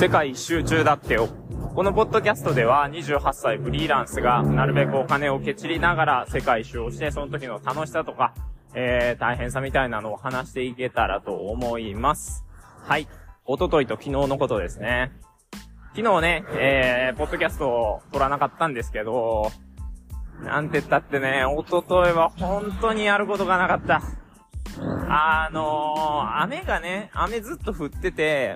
世界一周中だってよ。このポッドキャストでは28歳フリーランスがなるべくお金をケチりながら世界一周をしてその時の楽しさとか、えー、大変さみたいなのを話していけたらと思います。はい。おとといと昨日のことですね。昨日ね、えー、ポッドキャストを撮らなかったんですけど、なんて言ったってね、おとといは本当にやることがなかった。あのー、雨がね、雨ずっと降ってて、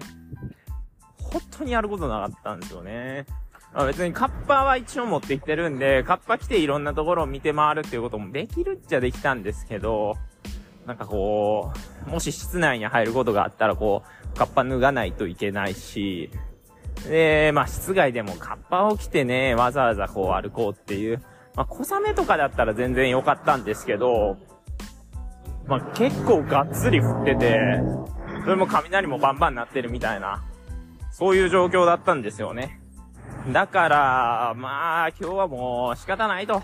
本当にやることなかったんですよね。あ、別にカッパは一応持ってきてるんで、カッパ来ていろんなところを見て回るっていうこともできるっちゃできたんですけど、なんかこう、もし室内に入ることがあったらこう、カッパ脱がないといけないし、で、まあ室外でもカッパを着てね、わざわざこう歩こうっていう、まあ小雨とかだったら全然良かったんですけど、まあ結構がっつり降ってて、それも雷もバンバン鳴ってるみたいな、そういう状況だったんですよね。だから、まあ、今日はもう仕方ないと。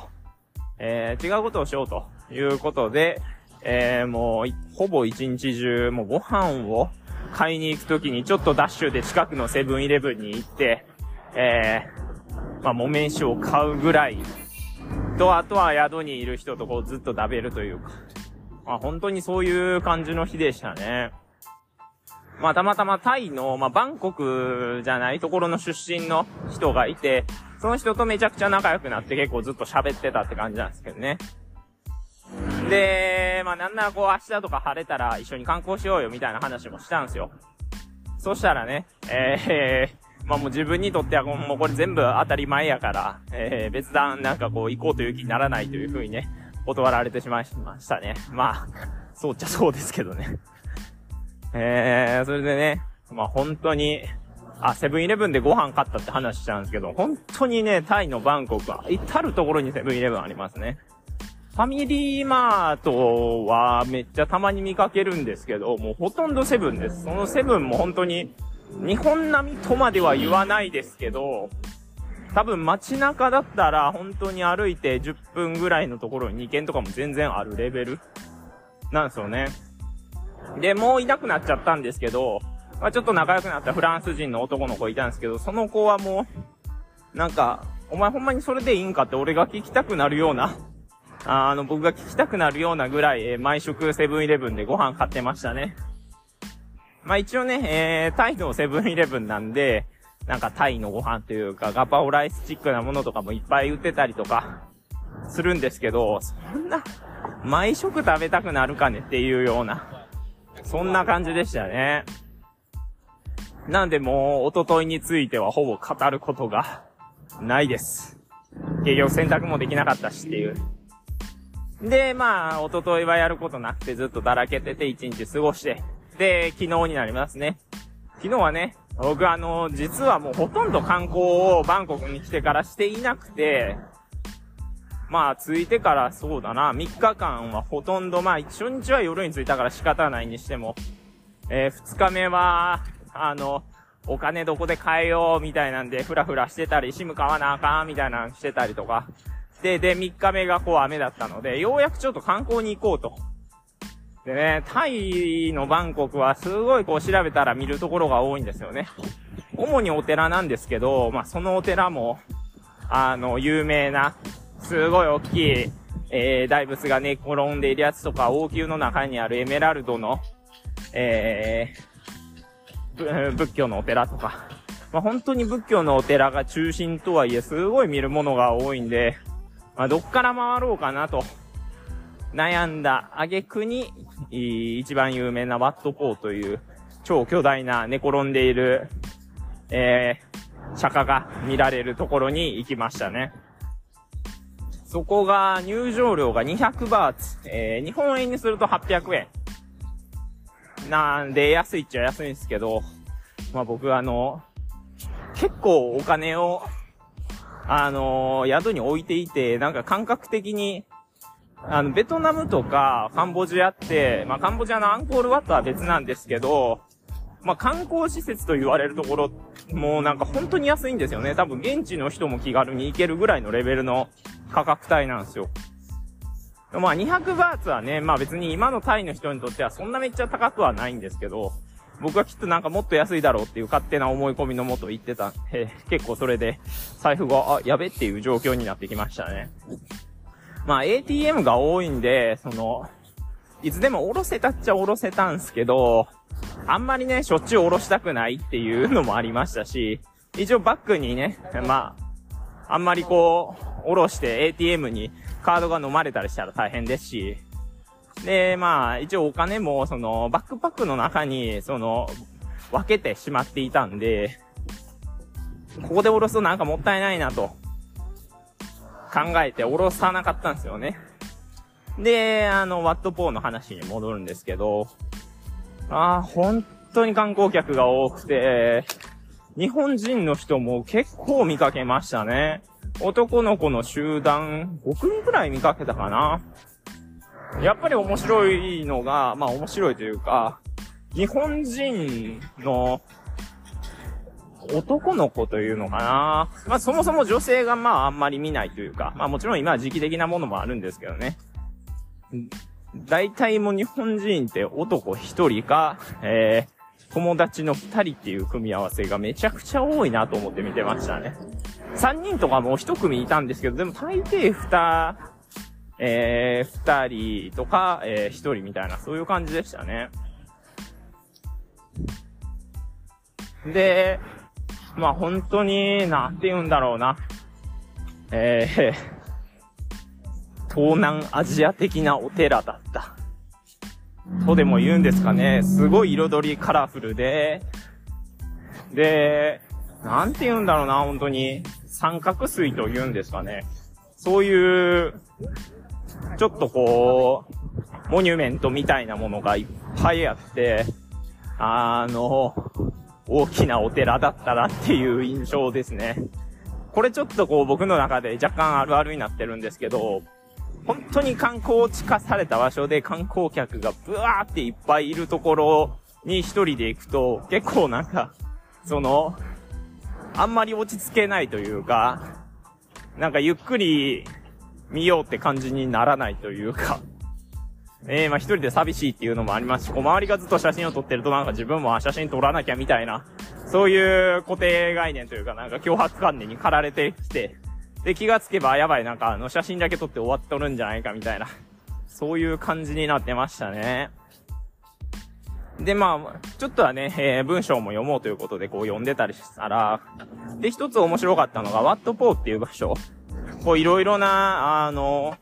えー、違うことをしようということで、えー、もう、ほぼ一日中、もうご飯を買いに行くときにちょっとダッシュで近くのセブンイレブンに行って、えー、まあ、木綿酒を買うぐらい、と、あとは宿にいる人とこうずっと食べるというか、まあ、本当にそういう感じの日でしたね。まあ、たまたまタイの、まあ、バンコクじゃないところの出身の人がいて、その人とめちゃくちゃ仲良くなって結構ずっと喋ってたって感じなんですけどね。で、まあ、なんならこう明日とか晴れたら一緒に観光しようよみたいな話もしたんですよ。そしたらね、えー、まあもう自分にとってはもうこれ全部当たり前やから、えー、別段なんかこう行こうという気にならないという風にね、断られてしまいましたね。まあ、そうっちゃそうですけどね。えー、それでね、まあ本当に、あ、セブンイレブンでご飯買ったって話しちゃうんですけど、本当にね、タイのバンコクは、至るところにセブンイレブンありますね。ファミリーマートはめっちゃたまに見かけるんですけど、もうほとんどセブンです。そのセブンも本当に、日本並みとまでは言わないですけど、多分街中だったら本当に歩いて10分ぐらいのところに2軒とかも全然あるレベルなんですよね。で、もういなくなっちゃったんですけど、まあ、ちょっと仲良くなったフランス人の男の子いたんですけど、その子はもう、なんか、お前ほんまにそれでいいんかって俺が聞きたくなるような、あの、僕が聞きたくなるようなぐらい、えー、毎食セブンイレブンでご飯買ってましたね。まあ一応ね、えー、タイのセブンイレブンなんで、なんかタイのご飯というか、ガパオライスチックなものとかもいっぱい売ってたりとか、するんですけど、そんな、毎食食べたくなるかねっていうような、そんな感じでしたね。なんでもう、おとといについてはほぼ語ることがないです。結局選択もできなかったしっていう。で、まあ、おとといはやることなくてずっとだらけてて一日過ごして、で、昨日になりますね。昨日はね、僕あの、実はもうほとんど観光をバンコクに来てからしていなくて、まあ、着いてからそうだな、3日間はほとんど、まあ、初日は夜に着いたから仕方ないにしても、えー、2日目は、あの、お金どこで買えようみたいなんで、ふらふらしてたり、シム買わなあかんみたいなのしてたりとか。で、で、3日目がこう雨だったので、ようやくちょっと観光に行こうと。でね、タイのバンコクはすごいこう調べたら見るところが多いんですよね。主にお寺なんですけど、まあそのお寺も、あの、有名な、すごい大きい、えー、大仏が寝転んでいるやつとか、王宮の中にあるエメラルドの、えー、仏教のお寺とか、まあ、本当に仏教のお寺が中心とはいえ、すごい見るものが多いんで、まあ、どっから回ろうかなと、悩んだ挙句に、一番有名なワットポーという超巨大な寝転んでいる、えー、釈迦が見られるところに行きましたね。そこが入場料が200バーツ。えー、日本円にすると800円。なんで、安いっちゃ安いんですけど、まあ僕あの、結構お金を、あのー、宿に置いていて、なんか感覚的に、あの、ベトナムとかカンボジアって、まあカンボジアのアンコールワットは別なんですけど、まあ観光施設と言われるところ、もうなんか本当に安いんですよね。多分現地の人も気軽に行けるぐらいのレベルの価格帯なんですよ。まあ200バーツはね、まあ別に今のタイの人にとってはそんなめっちゃ高くはないんですけど、僕はきっとなんかもっと安いだろうっていう勝手な思い込みのもと言ってた。えー、結構それで、財布が、あ、やべっていう状況になってきましたね。まあ ATM が多いんで、その、いつでも下ろせたっちゃ下ろせたんすけど、あんまりね、しょっちゅう下ろしたくないっていうのもありましたし、一応バッグにね、まあ、あんまりこう、下ろして ATM にカードが飲まれたりしたら大変ですし、で、まあ、一応お金も、その、バックパックの中に、その、分けてしまっていたんで、ここで下ろすとなんかもったいないなと、考えて下ろさなかったんですよね。で、あの、ワットポーの話に戻るんですけど、ああ、本当に観光客が多くて、日本人の人も結構見かけましたね。男の子の集団、5組くらい見かけたかな。やっぱり面白いのが、まあ面白いというか、日本人の男の子というのかな。まあそもそも女性がまああんまり見ないというか、まあもちろん今は時期的なものもあるんですけどね。大体もう日本人って男一人か、えー、友達の二人っていう組み合わせがめちゃくちゃ多いなと思って見てましたね。三人とかもう一組いたんですけど、でも大抵二、えー、二人とか、えー、一人みたいな、そういう感じでしたね。で、まあ本当に、なんて言うんだろうな。えー、東南アジア的なお寺だった。とでも言うんですかね。すごい彩りカラフルで、で、なんて言うんだろうな、本当に。三角錐と言うんですかね。そういう、ちょっとこう、モニュメントみたいなものがいっぱいあって、あの、大きなお寺だったなっていう印象ですね。これちょっとこう僕の中で若干あるあるになってるんですけど、本当に観光地化された場所で観光客がブワーっていっぱいいるところに一人で行くと、結構なんか、その、あんまり落ち着けないというか、なんかゆっくり見ようって感じにならないというか、ええー、まあ一人で寂しいっていうのもありますし、小回りがずっと写真を撮ってるとなんか自分も写真撮らなきゃみたいな、そういう固定概念というかなんか脅迫観念に駆られてきて、で、気がつけばやばいなんかあの写真だけ撮って終わっとるんじゃないかみたいな、そういう感じになってましたね。で、まあ、ちょっとはね、えー、文章も読もうということでこう読んでたりしたら、で、一つ面白かったのが、ワットポーっていう場所。こういろいろな、あの、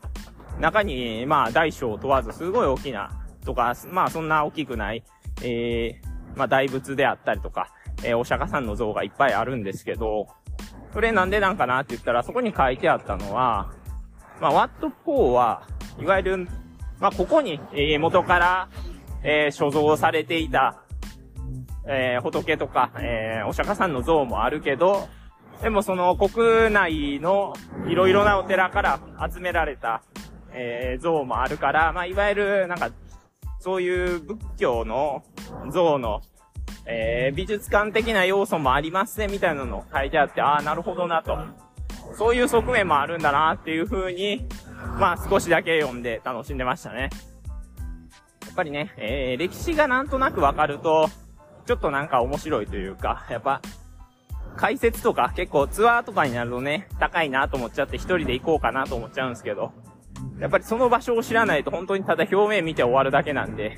中に、まあ、大小問わず、すごい大きな、とか、まあ、そんな大きくない、えー、まあ、大仏であったりとか、えー、お釈迦さんの像がいっぱいあるんですけど、それなんでなんかなって言ったら、そこに書いてあったのは、まあ、ワットポーは、いわゆる、まあ、ここに、えー、元から、えー、所蔵されていた、えー、仏とか、えー、お釈迦さんの像もあるけど、でもその国内のいろいろなお寺から集められた、えー、像もあるから、まあ、いわゆる、なんか、そういう仏教の像の、えー、美術館的な要素もありますね、みたいなの書いてあって、ああ、なるほどなと。そういう側面もあるんだな、っていう風に、まあ、少しだけ読んで楽しんでましたね。やっぱりね、えー、歴史がなんとなくわかると、ちょっとなんか面白いというか、やっぱ、解説とか結構ツアーとかになるとね、高いなと思っちゃって一人で行こうかなと思っちゃうんですけど、やっぱりその場所を知らないと本当にただ表面見て終わるだけなんで、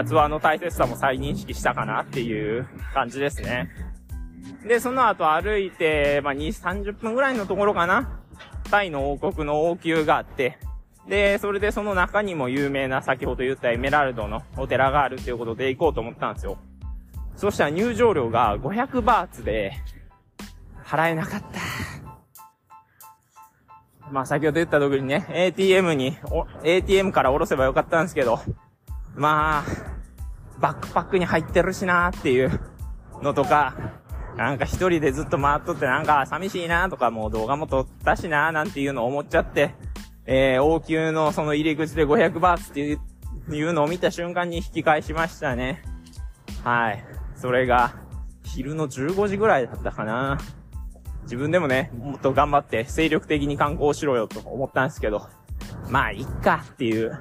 あ、ツアーの大切さも再認識したかなっていう感じですね。で、その後歩いて、まあ、2、30分ぐらいのところかな。タイの王国の王宮があって、で、それでその中にも有名な先ほど言ったエメラルドのお寺があるっていうことで行こうと思ったんですよ。そしたら入場料が500バーツで、払えなかった。まあ先ほど言った通りにね、ATM に、ATM から下ろせばよかったんですけど、まあ、バックパックに入ってるしなーっていうのとか、なんか一人でずっと回っとってなんか寂しいなーとかもう動画も撮ったしなーなんていうのを思っちゃって、えー、王宮のその入り口で500バーツっていうのを見た瞬間に引き返しましたね。はい。それが、昼の15時ぐらいだったかな。自分でもね、もっと頑張って精力的に観光しろよと思ったんですけど、まあ、いっかっていう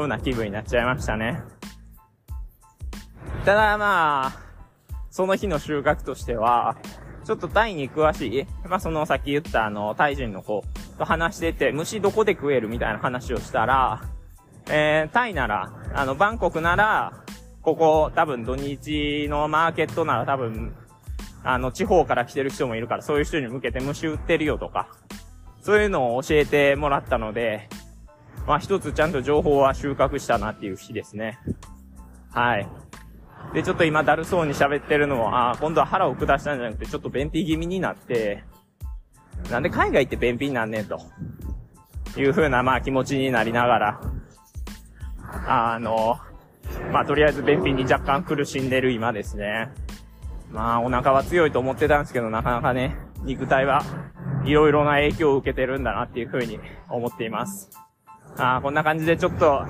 ような気分になっちゃいましたね。ただまあ、その日の収穫としては、ちょっとタイに詳しい、まあそのさっき言ったあの、タイ人の子と話してて、虫どこで食えるみたいな話をしたら、えー、タイなら、あの、バンコクなら、ここ多分土日のマーケットなら多分、あの、地方から来てる人もいるから、そういう人に向けて虫売ってるよとか、そういうのを教えてもらったので、まあ一つちゃんと情報は収穫したなっていう日ですね。はい。で、ちょっと今だるそうに喋ってるのは、ああ今度は腹を下したんじゃなくて、ちょっと便秘気味になって、なんで海外行って便秘になんねんと、いう風なまあ気持ちになりながら、あの、まあとりあえず便秘に若干苦しんでる今ですね。まあお腹は強いと思ってたんですけど、なかなかね、肉体はいろいろな影響を受けてるんだなっていう風に思っています。あこんな感じでちょっと、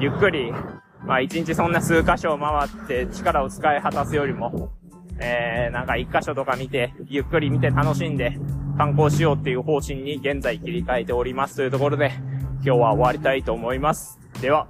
ゆっくり、まあ一日そんな数箇所を回って力を使い果たすよりも、えー、なんか一箇所とか見て、ゆっくり見て楽しんで観光しようっていう方針に現在切り替えておりますというところで、今日は終わりたいと思います。では。